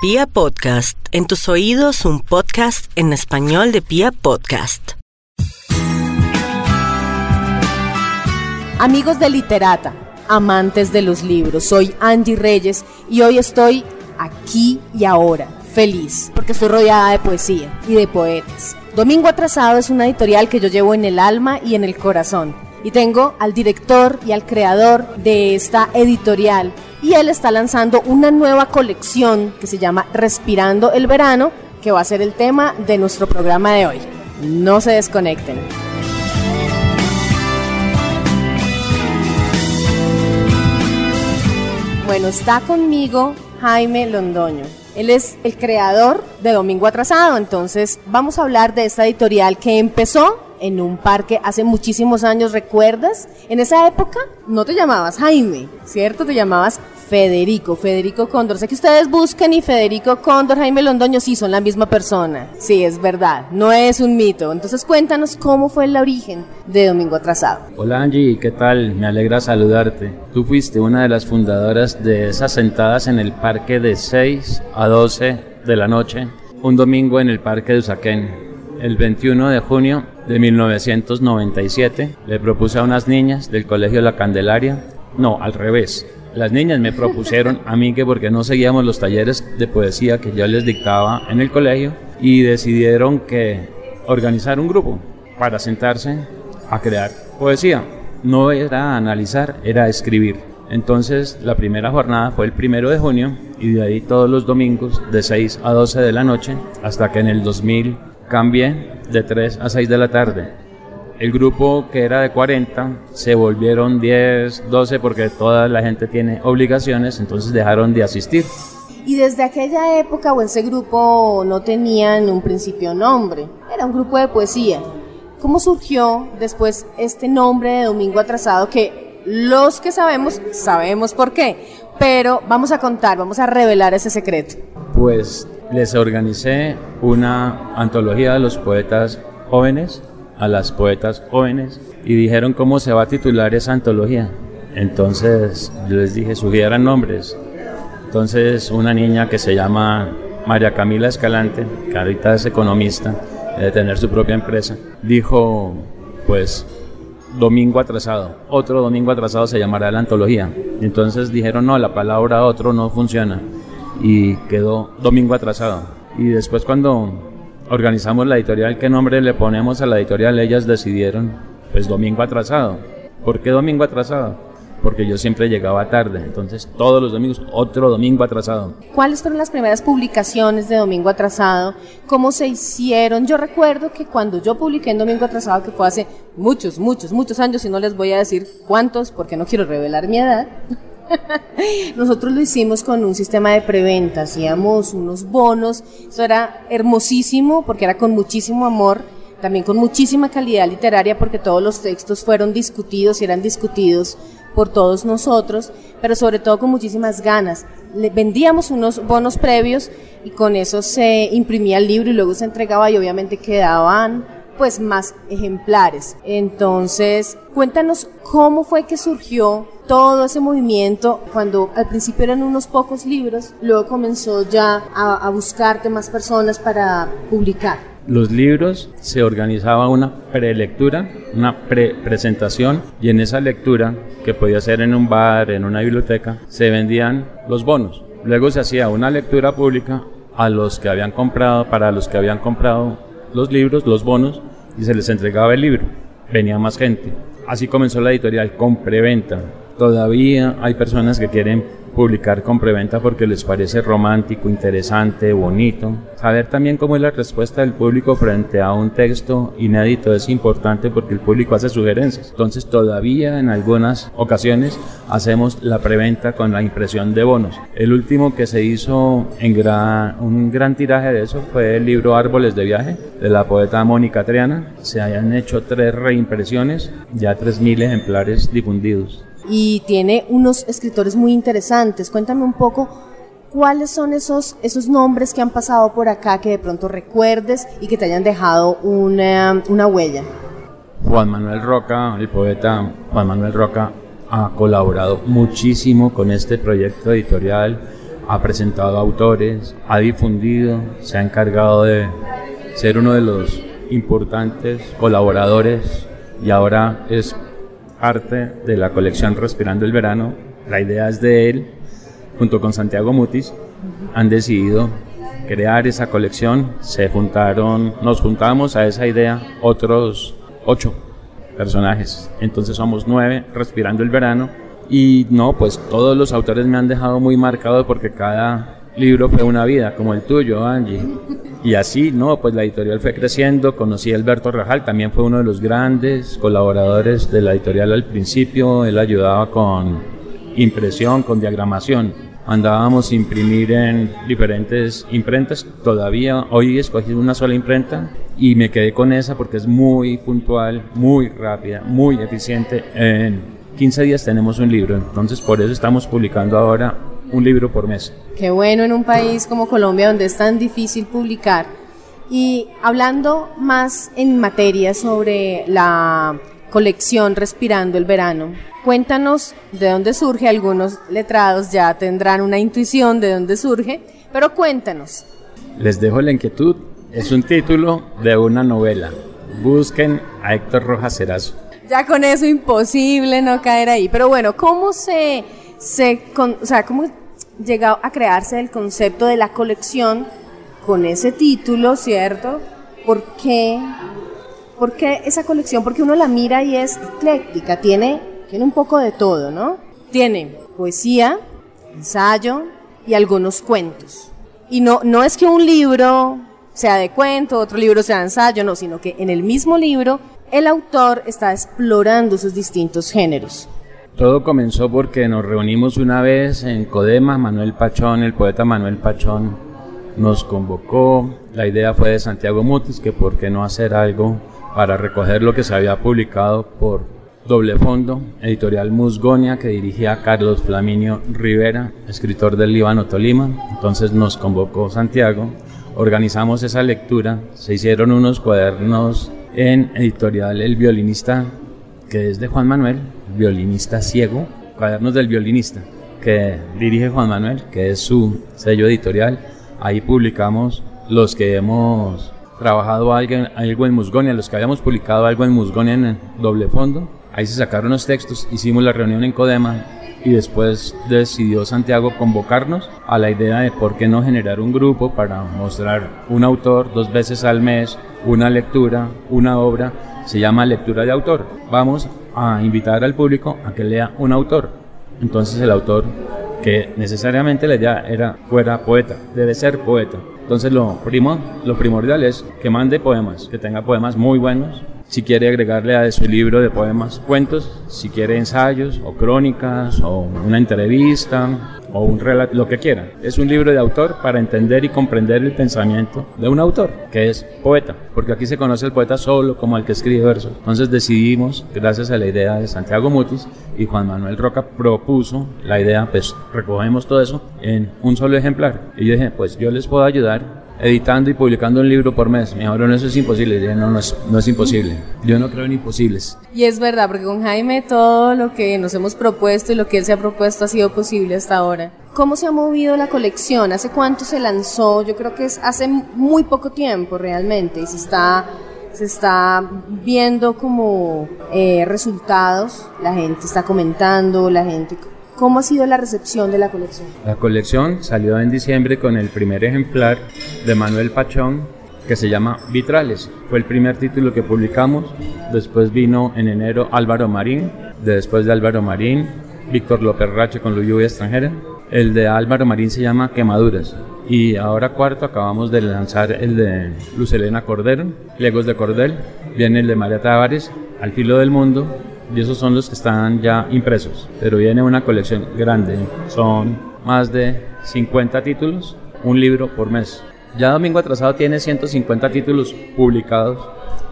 Pia Podcast, en tus oídos un podcast en español de Pia Podcast. Amigos de Literata, amantes de los libros, soy Angie Reyes y hoy estoy aquí y ahora, feliz, porque estoy rodeada de poesía y de poetas. Domingo Atrasado es una editorial que yo llevo en el alma y en el corazón. Y tengo al director y al creador de esta editorial, y él está lanzando una nueva colección que se llama Respirando el Verano, que va a ser el tema de nuestro programa de hoy. No se desconecten. Bueno, está conmigo Jaime Londoño. Él es el creador de Domingo Atrasado, entonces vamos a hablar de esta editorial que empezó en un parque hace muchísimos años, ¿recuerdas? En esa época no te llamabas Jaime, ¿cierto? Te llamabas Federico, Federico Cóndor. Sé que ustedes buscan y Federico Cóndor, Jaime Londoño, sí, son la misma persona. Sí, es verdad, no es un mito. Entonces cuéntanos cómo fue el origen de Domingo Atrasado. Hola Angie, ¿qué tal? Me alegra saludarte. Tú fuiste una de las fundadoras de esas sentadas en el parque de 6 a 12 de la noche, un domingo en el parque de Usaquén el 21 de junio de 1997 le propuse a unas niñas del Colegio La Candelaria, no, al revés. Las niñas me propusieron a mí que porque no seguíamos los talleres de poesía que yo les dictaba en el colegio y decidieron que organizar un grupo para sentarse a crear poesía. No era analizar, era escribir. Entonces la primera jornada fue el primero de junio y de ahí todos los domingos de 6 a 12 de la noche hasta que en el 2000 cambié de 3 a 6 de la tarde. El grupo que era de 40 se volvieron 10, 12 porque toda la gente tiene obligaciones, entonces dejaron de asistir. Y desde aquella época o ese grupo no tenía en un principio nombre, era un grupo de poesía. ¿Cómo surgió después este nombre de Domingo Atrasado que los que sabemos, sabemos por qué, pero vamos a contar, vamos a revelar ese secreto? Pues les organicé una antología de los poetas jóvenes, a las poetas jóvenes, y dijeron cómo se va a titular esa antología. Entonces yo les dije, sugieran nombres. Entonces una niña que se llama María Camila Escalante, que ahorita es economista, de tener su propia empresa, dijo, pues, domingo atrasado. Otro domingo atrasado se llamará la antología. Entonces dijeron, no, la palabra otro no funciona y quedó domingo atrasado. Y después cuando organizamos la editorial, ¿qué nombre le ponemos a la editorial? Ellas decidieron, pues domingo atrasado. ¿Por qué domingo atrasado? Porque yo siempre llegaba tarde, entonces todos los domingos otro domingo atrasado. ¿Cuáles fueron las primeras publicaciones de Domingo Atrasado? ¿Cómo se hicieron? Yo recuerdo que cuando yo publiqué en Domingo Atrasado, que fue hace muchos, muchos, muchos años, y no les voy a decir cuántos porque no quiero revelar mi edad, Nosotros lo hicimos con un sistema de preventa, hacíamos unos bonos, eso era hermosísimo porque era con muchísimo amor, también con muchísima calidad literaria porque todos los textos fueron discutidos y eran discutidos por todos nosotros, pero sobre todo con muchísimas ganas. Le vendíamos unos bonos previos y con eso se imprimía el libro y luego se entregaba y obviamente quedaban pues más ejemplares. Entonces, cuéntanos cómo fue que surgió todo ese movimiento cuando al principio eran unos pocos libros, luego comenzó ya a, buscarte más personas para publicar. Los libros se organizaba una prelectura, una pre-presentación y en esa lectura, que podía ser en un bar, en una biblioteca, se vendían los bonos. Luego se hacía una lectura pública a los que habían comprado, para los que habían comprado los libros, los bonos, y se les entregaba el libro. Venía más gente. Así comenzó la editorial con preventa. Todavía hay personas que quieren publicar con preventa porque les parece romántico, interesante, bonito. Saber también cómo es la respuesta del público frente a un texto inédito es importante porque el público hace sugerencias. Entonces todavía en algunas ocasiones hacemos la preventa con la impresión de bonos. El último que se hizo en un gran tiraje de eso fue el libro Árboles de viaje de la poeta Mónica Triana. Se hayan hecho tres reimpresiones, ya 3.000 ejemplares difundidos y tiene unos escritores muy interesantes. Cuéntame un poco cuáles son esos, esos nombres que han pasado por acá que de pronto recuerdes y que te hayan dejado una, una huella. Juan Manuel Roca, el poeta Juan Manuel Roca, ha colaborado muchísimo con este proyecto editorial, ha presentado autores, ha difundido, se ha encargado de ser uno de los importantes colaboradores y ahora es parte de la colección Respirando el Verano. La idea es de él, junto con Santiago Mutis, han decidido crear esa colección. Se juntaron, nos juntamos a esa idea otros ocho personajes. Entonces somos nueve Respirando el Verano. Y no, pues todos los autores me han dejado muy marcado porque cada libro fue una vida, como el tuyo, Angie. Y así, no, pues la editorial fue creciendo, conocí a Alberto Rajal, también fue uno de los grandes colaboradores de la editorial al principio, él ayudaba con impresión, con diagramación. Andábamos a imprimir en diferentes imprentas, todavía hoy escogí una sola imprenta y me quedé con esa porque es muy puntual, muy rápida, muy eficiente. En 15 días tenemos un libro, entonces por eso estamos publicando ahora un libro por mes. Qué bueno en un país como Colombia donde es tan difícil publicar. Y hablando más en materia sobre la colección Respirando el Verano, cuéntanos de dónde surge, algunos letrados ya tendrán una intuición de dónde surge, pero cuéntanos. Les dejo la inquietud, es un título de una novela. Busquen a Héctor Rojas Cerazo. Ya con eso imposible no caer ahí, pero bueno, ¿cómo se, se o sea, cómo llegado a crearse el concepto de la colección con ese título, ¿cierto? ¿Por qué? ¿Por qué esa colección? Porque uno la mira y es ecléctica, tiene, tiene un poco de todo, ¿no? Tiene poesía, ensayo y algunos cuentos. Y no, no es que un libro sea de cuento, otro libro sea de ensayo, no, sino que en el mismo libro el autor está explorando sus distintos géneros. Todo comenzó porque nos reunimos una vez en Codema, Manuel Pachón, el poeta Manuel Pachón nos convocó, la idea fue de Santiago Mutis, que por qué no hacer algo para recoger lo que se había publicado por doble fondo, editorial Musgonia, que dirigía Carlos Flaminio Rivera, escritor del Líbano Tolima, entonces nos convocó Santiago, organizamos esa lectura, se hicieron unos cuadernos en editorial El Violinista que es de Juan Manuel, violinista ciego, Cuadernos del Violinista, que dirige Juan Manuel, que es su sello editorial. Ahí publicamos los que hemos trabajado algo en Musgonia, los que habíamos publicado algo en Musgonia en doble fondo. Ahí se sacaron los textos, hicimos la reunión en Codema y después decidió Santiago convocarnos a la idea de por qué no generar un grupo para mostrar un autor dos veces al mes, una lectura, una obra se llama lectura de autor. Vamos a invitar al público a que lea un autor. Entonces el autor que necesariamente la idea era fuera poeta, debe ser poeta. Entonces lo primo, lo primordial es que mande poemas, que tenga poemas muy buenos, si quiere agregarle a su libro de poemas cuentos, si quiere ensayos o crónicas o una entrevista o un relato, lo que quiera. Es un libro de autor para entender y comprender el pensamiento de un autor, que es poeta, porque aquí se conoce el poeta solo como el que escribe versos. Entonces decidimos, gracias a la idea de Santiago Mutis y Juan Manuel Roca propuso la idea, pues recogemos todo eso en un solo ejemplar. Y yo dije, pues yo les puedo ayudar editando y publicando un libro por mes. Me dijeron, eso es imposible. no, no es, no es imposible. Yo no creo en imposibles. Y es verdad, porque con Jaime todo lo que nos hemos propuesto y lo que él se ha propuesto ha sido posible hasta ahora. ¿Cómo se ha movido la colección? ¿Hace cuánto se lanzó? Yo creo que es hace muy poco tiempo realmente y se está se está viendo como eh, resultados, la gente está comentando, la gente ¿Cómo ha sido la recepción de la colección? La colección salió en diciembre con el primer ejemplar de Manuel Pachón que se llama Vitrales. Fue el primer título que publicamos. Después vino en enero Álvaro Marín. Después de Álvaro Marín, Víctor López Rache con la lluvia extranjera. El de Álvaro Marín se llama Quemaduras. Y ahora cuarto acabamos de lanzar el de Luz Elena Cordero, Legos de Cordel. Viene el de María Tavares, Al filo del mundo y esos son los que están ya impresos. Pero viene una colección grande, son más de 50 títulos, un libro por mes. Ya Domingo Atrasado tiene 150 títulos publicados,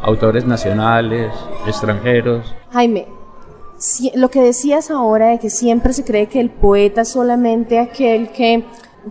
autores nacionales, extranjeros. Jaime, lo que decías ahora de que siempre se cree que el poeta es solamente aquel que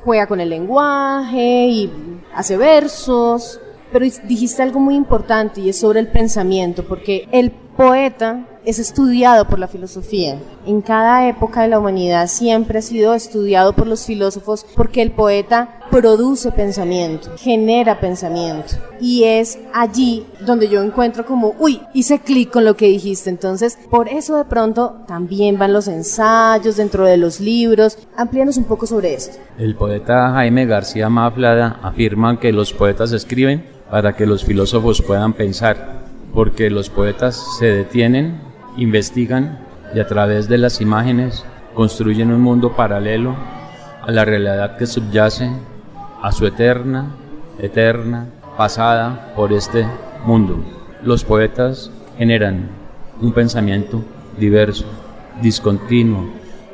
juega con el lenguaje y hace versos, pero dijiste algo muy importante y es sobre el pensamiento, porque el poeta es estudiado por la filosofía. En cada época de la humanidad siempre ha sido estudiado por los filósofos porque el poeta produce pensamiento, genera pensamiento. Y es allí donde yo encuentro como, uy, hice clic con lo que dijiste. Entonces, por eso de pronto también van los ensayos dentro de los libros. Amplíanos un poco sobre esto. El poeta Jaime García Maflada afirma que los poetas escriben para que los filósofos puedan pensar, porque los poetas se detienen investigan y a través de las imágenes construyen un mundo paralelo a la realidad que subyace a su eterna, eterna pasada por este mundo. Los poetas generan un pensamiento diverso, discontinuo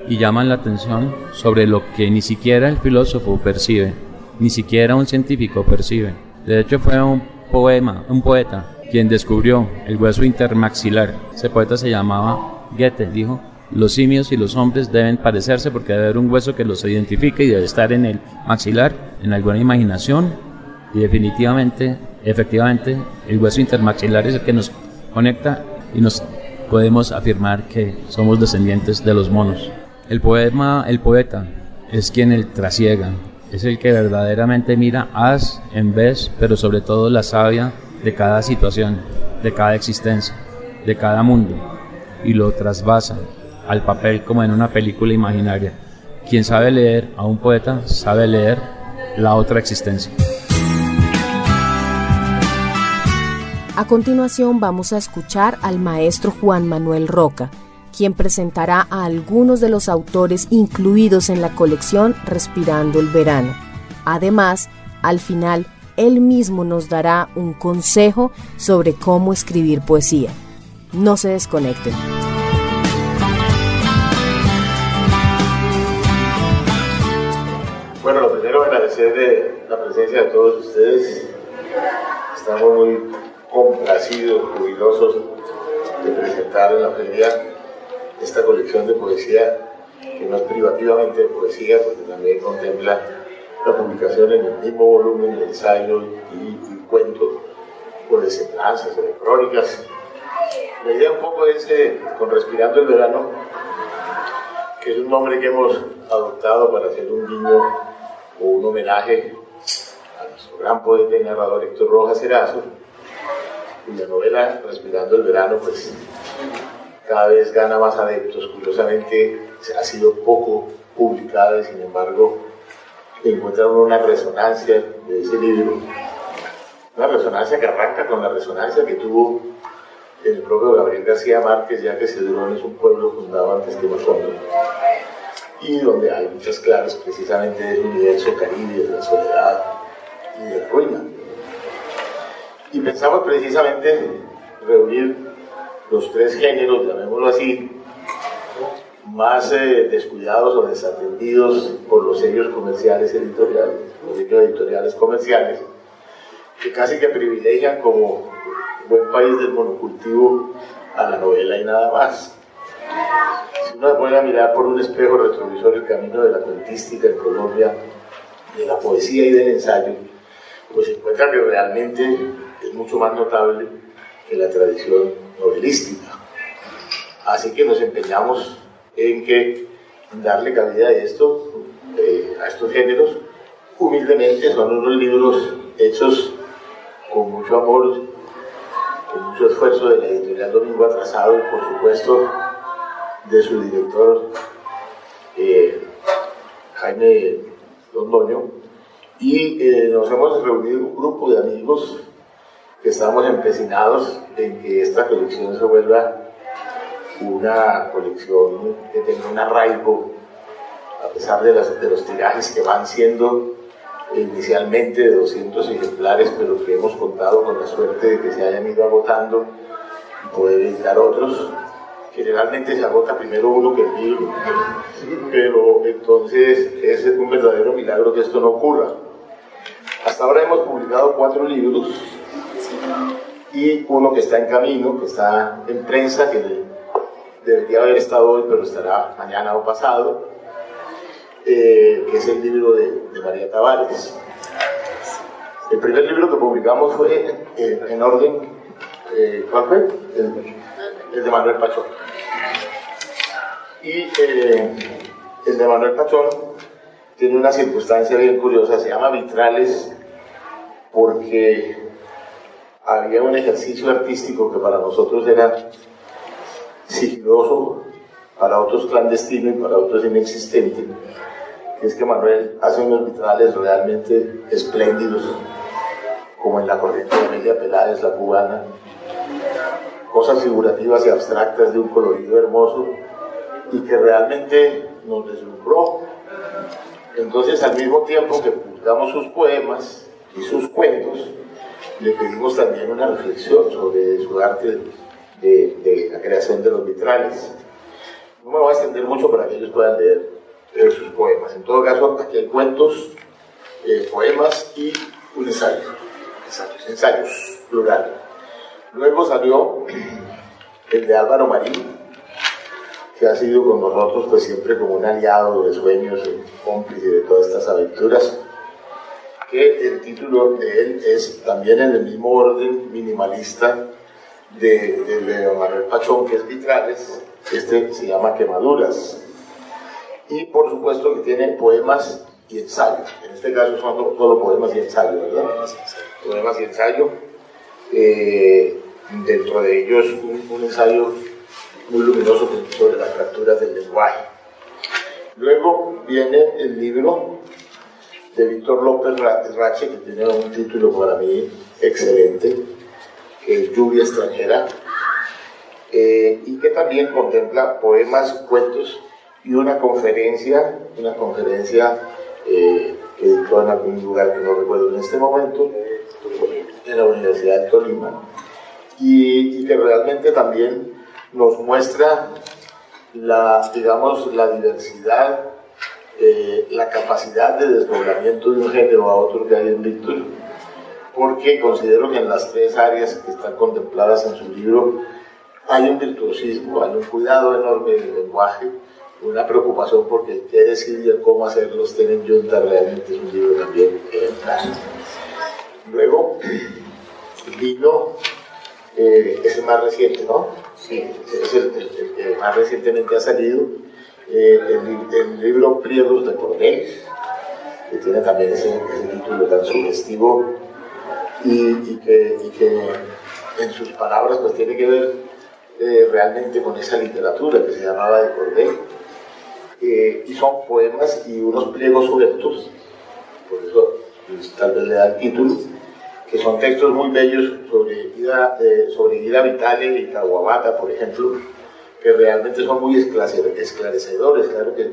y llaman la atención sobre lo que ni siquiera el filósofo percibe, ni siquiera un científico percibe. De hecho fue un poema, un poeta quien descubrió el hueso intermaxilar. Ese poeta se llamaba Goethe, dijo, los simios y los hombres deben parecerse porque debe haber un hueso que los identifique y debe estar en el maxilar, en alguna imaginación y definitivamente, efectivamente, el hueso intermaxilar es el que nos conecta y nos podemos afirmar que somos descendientes de los monos. El poema, el poeta, es quien el trasiega, es el que verdaderamente mira haz en vez, pero sobre todo la sabia de cada situación, de cada existencia, de cada mundo, y lo trasvasa al papel como en una película imaginaria. Quien sabe leer a un poeta sabe leer la otra existencia. A continuación vamos a escuchar al maestro Juan Manuel Roca, quien presentará a algunos de los autores incluidos en la colección Respirando el Verano. Además, al final él mismo nos dará un consejo sobre cómo escribir poesía. No se desconecten. Bueno, lo primero agradecer de la presencia de todos ustedes. Estamos muy complacidos, jubilosos de presentar en la feria esta colección de poesía, que no es privativamente poesía, porque también contempla la publicación en el mismo volumen de ensayos y, cuentos, o de semblanzas, o de crónicas. La idea un poco es, eh, con Respirando el Verano, que es un nombre que hemos adoptado para hacer un guiño o un homenaje a nuestro gran poeta y narrador Héctor Rojas Erazo, cuya novela Respirando el Verano, pues cada vez gana más adeptos. Curiosamente, ha sido poco publicada y sin embargo encuentra una resonancia de ese libro, una resonancia que arranca con la resonancia que tuvo el propio Gabriel García Márquez, ya que Cedrón es un pueblo fundado antes que nosotros, y donde hay muchas claves precisamente del universo caribe, de la soledad y de la ruina. Y pensamos precisamente reunir los tres géneros, llamémoslo así, más eh, descuidados o desatendidos por los sellos comerciales editoriales, los sellos editoriales comerciales, que casi que privilegian como buen país del monocultivo a la novela y nada más. Si uno a mirar por un espejo retrovisor el camino de la cuentística en Colombia, de la poesía y del ensayo, pues se encuentra que realmente es mucho más notable que la tradición novelística. Así que nos empeñamos en que darle cabida a esto, eh, a estos géneros. Humildemente son unos libros hechos con mucho amor, con mucho esfuerzo de la editorial Domingo Atrasado y por supuesto de su director eh, Jaime Londoño. Y eh, nos hemos reunido un grupo de amigos que estamos empecinados en que esta colección se vuelva una colección que tenga un arraigo, a pesar de, las, de los tirajes que van siendo inicialmente de 200 ejemplares, pero que hemos contado con la suerte de que se hayan ido agotando y poder editar otros. Generalmente se agota primero uno que el libro, pero entonces es un verdadero milagro que esto no ocurra. Hasta ahora hemos publicado cuatro libros y uno que está en camino, que está en prensa, que debería haber estado hoy, pero estará mañana o pasado, eh, que es el libro de, María Tavares. El primer libro que publicamos fue en orden, eh, ¿cuál fue? el de Manuel Pachón. Y eh, el de Manuel Pachón tiene una circunstancia bien curiosa, se llama vitrales porque había un ejercicio artístico que para nosotros era sigiloso, para otros clandestino y para otros inexistente, que es que Manuel hace unos vitrales realmente espléndidos, como en la corriente de Amelia Peláez, la cubana, cosas figurativas y abstractas de un colorido hermoso y que realmente nos deslumbró. Entonces, al mismo tiempo que publicamos sus poemas y sus cuentos, le pedimos también una reflexión sobre su arte de, la creación de los vitrales. No me voy a extender mucho para que ellos puedan leer, sus poemas. En todo caso, aquí hay cuentos, eh, poemas y un ensayo. Ensayos. Ensayos, plural. Luego salió el de Álvaro Marín, que ha sido con nosotros pues siempre como un aliado de sueños, un cómplice de todas estas aventuras, que el título de él es también en el mismo orden minimalista de, de Manuel Pachón, que es Vitrales, este se llama Quemaduras. Y por supuesto que tiene poemas y ensayos. En este caso son solo poemas y ensayos, ¿verdad? Poemas y ensayos. Eh, dentro de ellos un, un ensayo muy luminoso sobre las fracturas del lenguaje. Luego viene el libro de Víctor López Rache, que tiene un título para mí excelente, es Lluvia extranjera, eh, y que también contempla poemas, cuentos y una conferencia, una conferencia eh, que dictó en algún lugar que no recuerdo en este momento, en la Universidad de Tolima, y, y que realmente también nos muestra la, digamos, la diversidad, eh, la capacidad de desdoblamiento de un género a otro que hay en Víctor, porque considero que en las tres áreas que están contempladas en su libro hay un virtuosismo, hay un cuidado enorme del lenguaje, una preocupación porque qué decir cómo hacerlos tienen junta realmente es un libro también Luego vino, eh, es el más reciente, ¿no? Sí, es el, que más recientemente ha salido, eh, el, libro Pliegos de Cordel, que tiene también ese, título tan sugestivo y, que, en sus palabras pues tiene que ver eh, realmente con esa literatura que se llamaba de Cordel. Eh, y son poemas y unos pliegos sueltos, por eso pues, tal vez le da el título, que son textos muy bellos sobre Ida, eh, sobre Ida Vitale y Caguabata, por ejemplo, que realmente son muy esclarecedores, claro que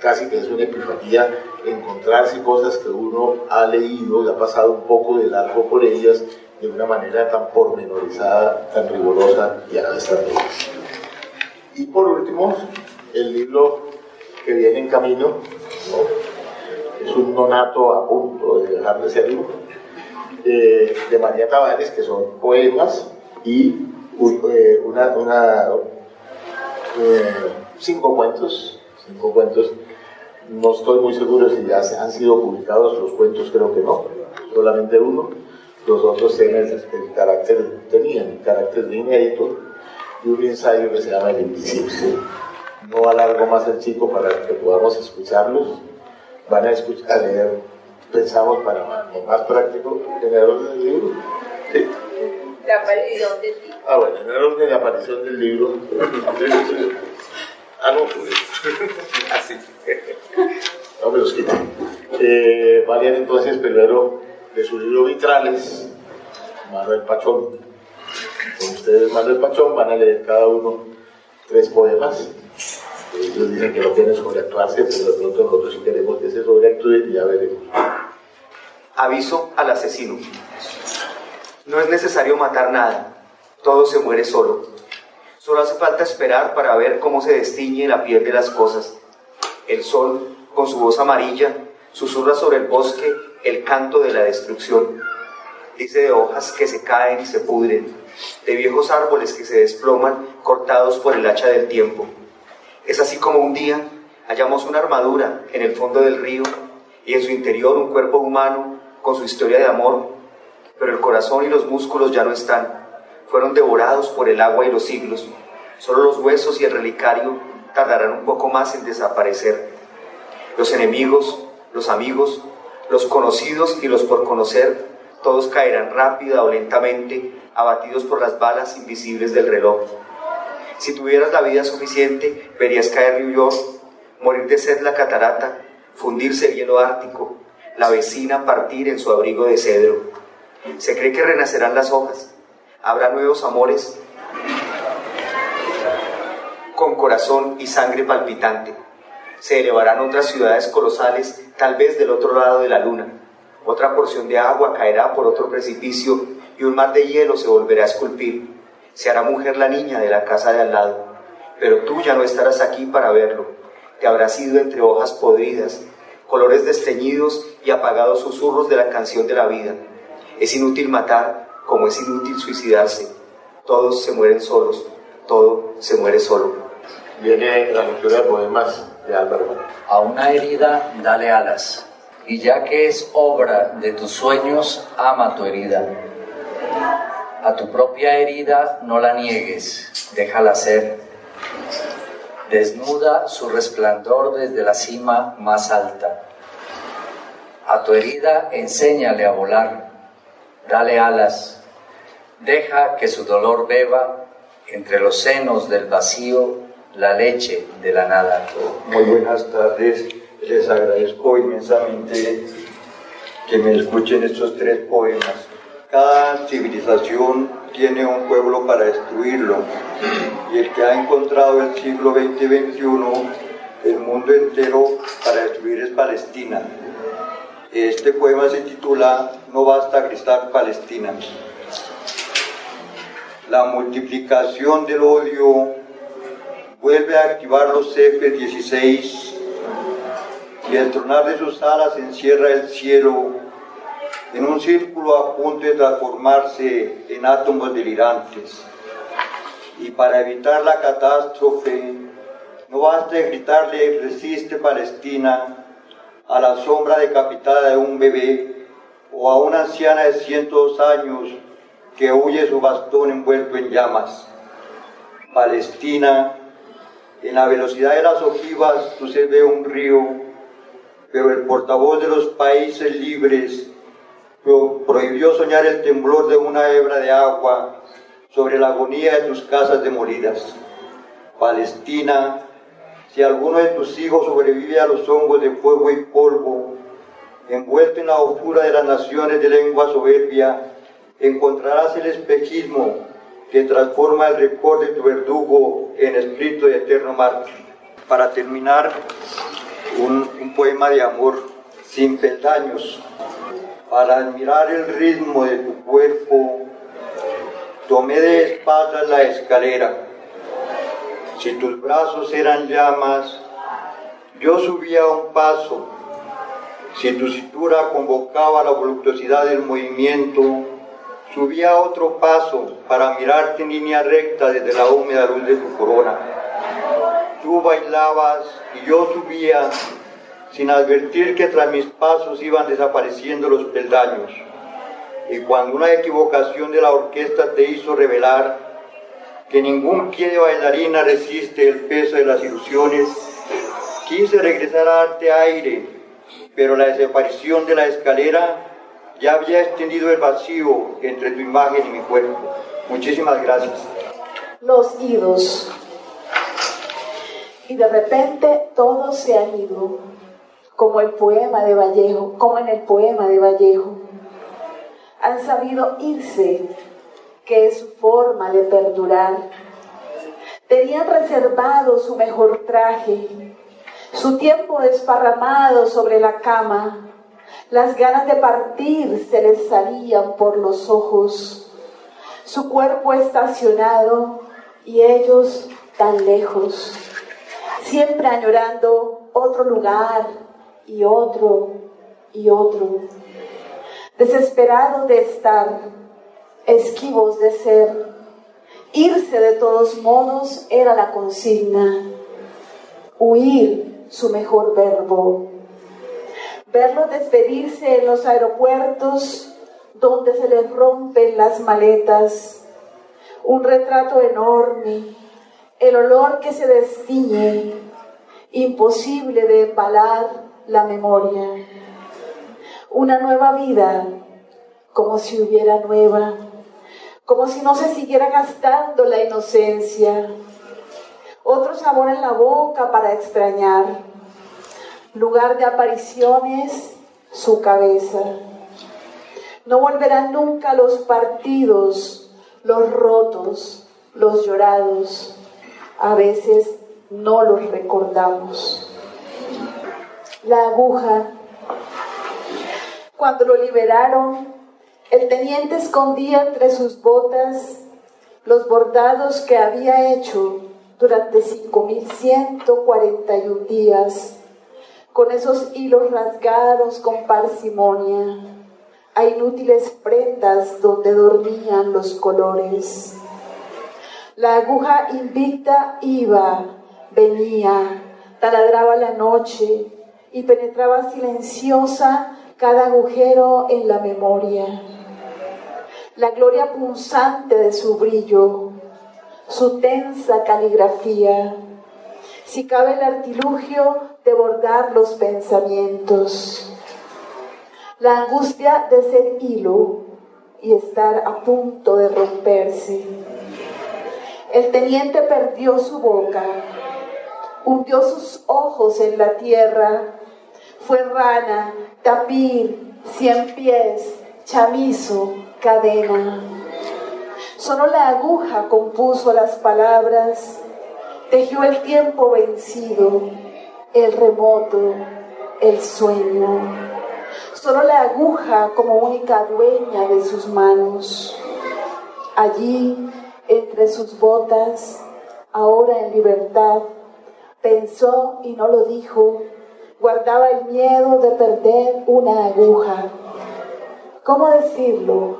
casi que es una epifanía encontrarse cosas que uno ha leído y ha pasado un poco de largo por ellas de una manera tan pormenorizada, tan rigurosa y a la vez Y por último, el libro que viene en camino, es un donato a punto de dejar de serlo, de María Tavares, que son poemas y eh, una, eh, cinco cuentos, cinco cuentos. No estoy muy seguro si ya han sido publicados los cuentos, creo que no, solamente uno. Los otros tienen el, carácter, tenían el carácter de inédito y un ensayo que se llama El Invisible. No alargo más el chico para que podamos escucharlos. Van a, escuchar, a leer pensamos para más práctico en el orden del libro. ¿Sí? La aparición del libro. Ah, bueno, en el orden de la aparición del libro. ah, no, pues. Así. no me los quito. Eh, entonces primero de su libro Vitrales, Manuel Pachón. Con ustedes, Manuel Pachón, van a leer cada uno tres poemas. Ellos dicen que no tienen sobreactuarse, pero de pronto nosotros sí queremos que se sobreactúe y ya veremos. Aviso al asesino. No es necesario matar nada, todo se muere solo. Solo hace falta esperar para ver cómo se destiñe la piel de las cosas. El sol, con su voz amarilla, susurra sobre el bosque el canto de la destrucción. Dice de hojas que se caen y se pudren, de viejos árboles que se desploman cortados por el hacha del tiempo. Es así como un día hallamos una armadura en el fondo del río y en su interior un cuerpo humano con su historia de amor, pero el corazón y los músculos ya no están, fueron devorados por el agua y los siglos. Solo los huesos y el relicario tardarán un poco más en desaparecer. Los enemigos, los amigos, los conocidos y los por conocer, todos caerán rápida o lentamente, abatidos por las balas invisibles del reloj. Si tuvieras la vida suficiente, verías caer New York, morir de sed la catarata, fundirse el hielo ártico, la vecina partir en su abrigo de cedro. Se cree que renacerán las hojas, habrá nuevos amores con corazón y sangre palpitante. Se elevarán otras ciudades colosales, tal vez del otro lado de la luna. Otra porción de agua caerá por otro precipicio y un mar de hielo se volverá a esculpir se hará mujer la niña de la casa de al lado, pero tú ya no estarás aquí para verlo. Te habrás ido entre hojas podridas, colores desteñidos y apagados susurros de la canción de la vida. Es inútil matar como es inútil suicidarse. Todos se mueren solos, todo se muere solo. Viene la lectura de poemas de Álvaro. A una herida dale alas, y ya que es obra de tus sueños, ama tu herida a tu propia herida no la niegues, déjala ser. Desnuda su resplandor desde la cima más alta. A tu herida enséñale a volar, dale alas, deja que su dolor beba entre los senos del vacío la leche de la nada. Muy buenas tardes, les agradezco inmensamente que me escuchen estos tres poemas cada civilización tiene un pueblo para destruirlo y el que ha encontrado el siglo XX-XXI, el mundo entero para destruir es Palestina. Este poema se titula No basta gritar Palestina. La multiplicación del odio vuelve a activar los F-16 y el tronar de sus alas encierra el cielo en un círculo a punto de transformarse en átomos delirantes. Y para evitar la catástrofe, no basta gritarle resiste Palestina a la sombra decapitada de un bebé o a una anciana de cientos años que huye su bastón envuelto en llamas. Palestina, en la velocidad de las ojivas, se ve un río, pero el portavoz de los países libres prohibió soñar el temblor de una hebra de agua sobre la agonía de tus casas demolidas. Palestina, si alguno de tus hijos sobrevive a los hongos de fuego y polvo, envuelto en la oscura de las naciones de lengua soberbia, encontrarás el espejismo que transforma el récord de tu verdugo en espíritu de eterno mártir. Para terminar, un, un poema de amor sin peldaños para admirar el ritmo de tu cuerpo, tomé de espaldas la escalera. Si tus brazos eran llamas, yo subía un paso. Si tu cintura convocaba la voluptuosidad del movimiento, subía otro paso para mirarte en línea recta desde la húmeda luz de tu corona. Tú bailabas y yo subía sin advertir que tras mis pasos iban desapareciendo los peldaños. Y cuando una equivocación de la orquesta te hizo revelar que ningún pie de bailarina resiste el peso de las ilusiones, quise regresar a darte aire, pero la desaparición de la escalera ya había extendido el vacío entre tu imagen y mi cuerpo. Muchísimas gracias. Los idos. Y de repente todos se han ido como el poema de Vallejo, como en el poema de Vallejo. Han sabido irse, que es su forma de perdurar. Tenían reservado su mejor traje, su tiempo desparramado sobre la cama. Las ganas de partir se les salían por los ojos. Su cuerpo estacionado y ellos tan lejos, siempre añorando otro lugar, y otro y otro, desesperados de estar, esquivos de ser. Irse de todos modos era la consigna, huir su mejor verbo. Verlos despedirse en los aeropuertos donde se les rompen las maletas, un retrato enorme el olor que se destiñe, imposible de embalar la memoria. Una nueva vida, como si hubiera nueva, como si no se siguiera gastando la inocencia. Otro sabor en la boca para extrañar. Lugar de apariciones, su cabeza. No volverán nunca los partidos, los rotos, los llorados a veces no los recordamos. La aguja, cuando lo liberaron, el teniente escondía entre sus botas los bordados que había hecho durante 5.141 días, con esos hilos rasgados con parsimonia, a inútiles prendas donde dormían los colores. La aguja invicta iba, venía, taladraba la noche y penetraba silenciosa cada agujero en la memoria. La gloria punzante de su brillo, su tensa caligrafía, si cabe el artilugio de bordar los pensamientos. La angustia de ser hilo y estar a punto de romperse el teniente perdió su boca, hundió sus ojos en la tierra, fue rana, tapir, cien pies, chamizo, cadena. Solo la aguja compuso las palabras, tejió el tiempo vencido, el remoto, el sueño. Solo la aguja como única dueña de sus manos. Allí entre sus botas, ahora en libertad, pensó y no lo dijo, guardaba el miedo de perder una aguja. ¿Cómo decirlo?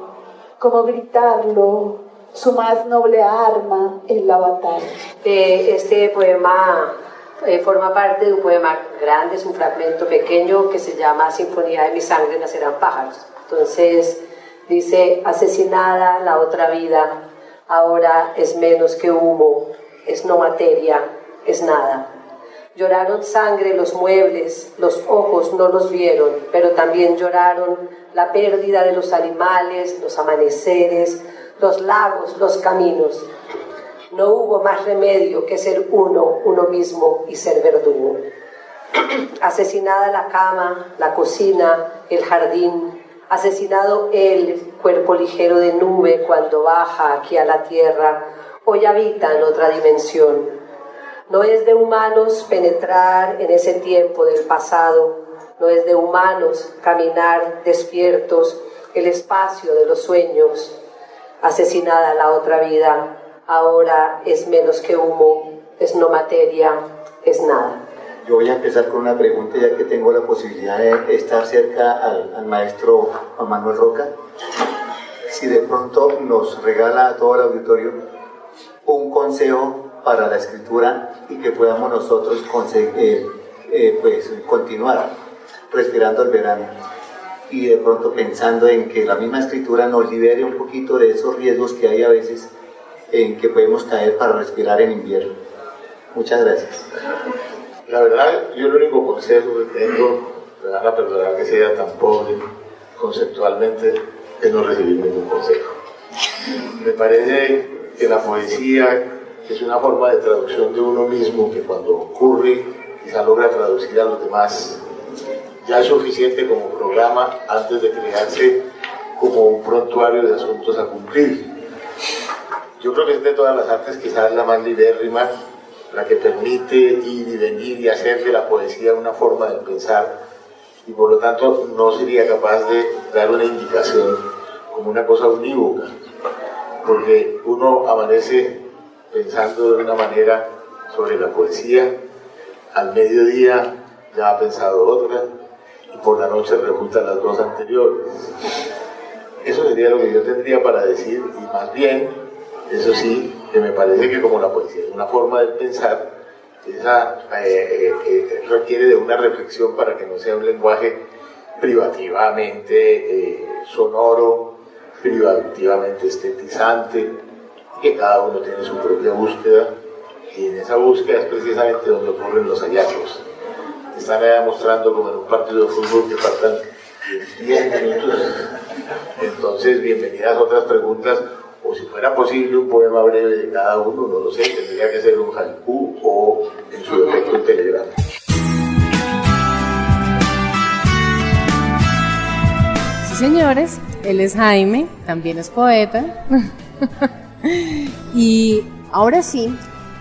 ¿Cómo gritarlo? Su más noble arma en la batalla. este poema eh, forma parte de un poema grande, es un fragmento pequeño que se llama Sinfonía de mi sangre nacerán pájaros. Entonces dice, asesinada la otra vida, ahora es menos que humo, es no materia, es nada. Lloraron sangre los muebles, los ojos no los vieron, pero también lloraron la pérdida de los animales, los amaneceres, los lagos, los caminos. No hubo más remedio que ser uno, uno mismo y ser verdugo. Asesinada la cama, la cocina, el jardín, asesinado el cuerpo ligero de nube cuando baja aquí a la tierra, hoy habita en otra dimensión. No es de humanos penetrar en ese tiempo del pasado, no es de humanos caminar despiertos el espacio de los sueños. Asesinada la otra vida, ahora es menos que humo, es no materia, es nada. Yo voy a empezar con una pregunta ya que tengo la posibilidad de estar cerca al, maestro Juan Manuel Roca. Si de pronto nos regala a todo el auditorio un consejo para la escritura y que podamos nosotros eh, eh, pues, continuar respirando el verano y de pronto pensando en que la misma escritura nos libere un poquito de esos riesgos que hay a veces en que podemos caer para respirar en invierno. Muchas gracias. La verdad, yo el único consejo que tengo, me van a perdonar que sea tan pobre conceptualmente, es no recibir ningún consejo. Me parece que la poesía es una forma de traducción de uno mismo que cuando ocurre quizá logra traducir a los demás. Ya es suficiente como programa antes de crearse como un prontuario de asuntos a cumplir. Yo creo que es de todas las artes quizás la más libérrima la que permite ir y venir y hacer de la poesía una forma de pensar y por lo tanto no sería capaz de dar una indicación como una cosa unívoca, porque uno amanece pensando de una manera sobre la poesía, al mediodía ya ha pensado otra y por la noche resultan las dos anteriores. Eso sería lo que yo tendría para decir y más bien, eso sí, que me parece que como la poesía es una forma de pensar, esa eh, eh, eh, requiere de una reflexión para que no sea un lenguaje privativamente sonoro, privativamente estetizante, que cada uno tiene su propia búsqueda y en esa búsqueda es precisamente donde ocurren los hallazgos. Están allá mostrando como en un partido de fútbol que faltan 10 minutos. Entonces, bienvenidas otras preguntas, o si fuera posible un poema breve de cada uno, no lo sé, tendría que ser un haiku o en su defecto un telegrama. Sí, señores, él es Jaime, también es poeta. y ahora sí,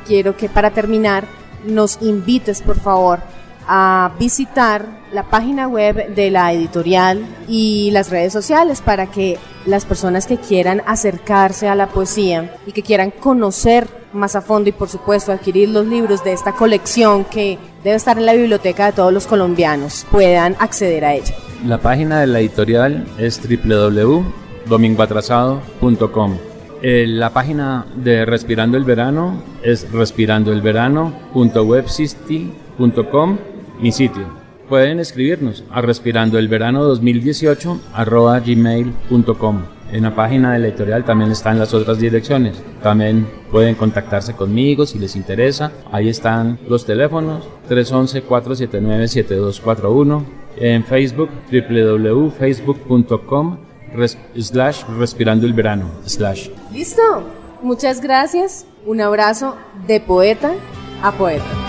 quiero que para terminar nos invites, por favor, a visitar la página web de la editorial y las redes sociales para que las personas que quieran acercarse a la poesía y que quieran conocer más a fondo y por supuesto adquirir los libros de esta colección que debe estar en la biblioteca de todos los colombianos puedan acceder a ella. La página de la editorial es www.domingoatrasado.com. Eh, la página de Respirando el Verano es respirandoelverano.websisty.com, mi sitio. Pueden escribirnos a respirandoelverano 2018 arroba gmail.com. En la página de la editorial también están las otras direcciones. También pueden contactarse conmigo si les interesa. Ahí están los teléfonos 311-479-7241. En Facebook www.facebook.com slash respirando el verano. Listo. Muchas gracias. Un abrazo de poeta a poeta.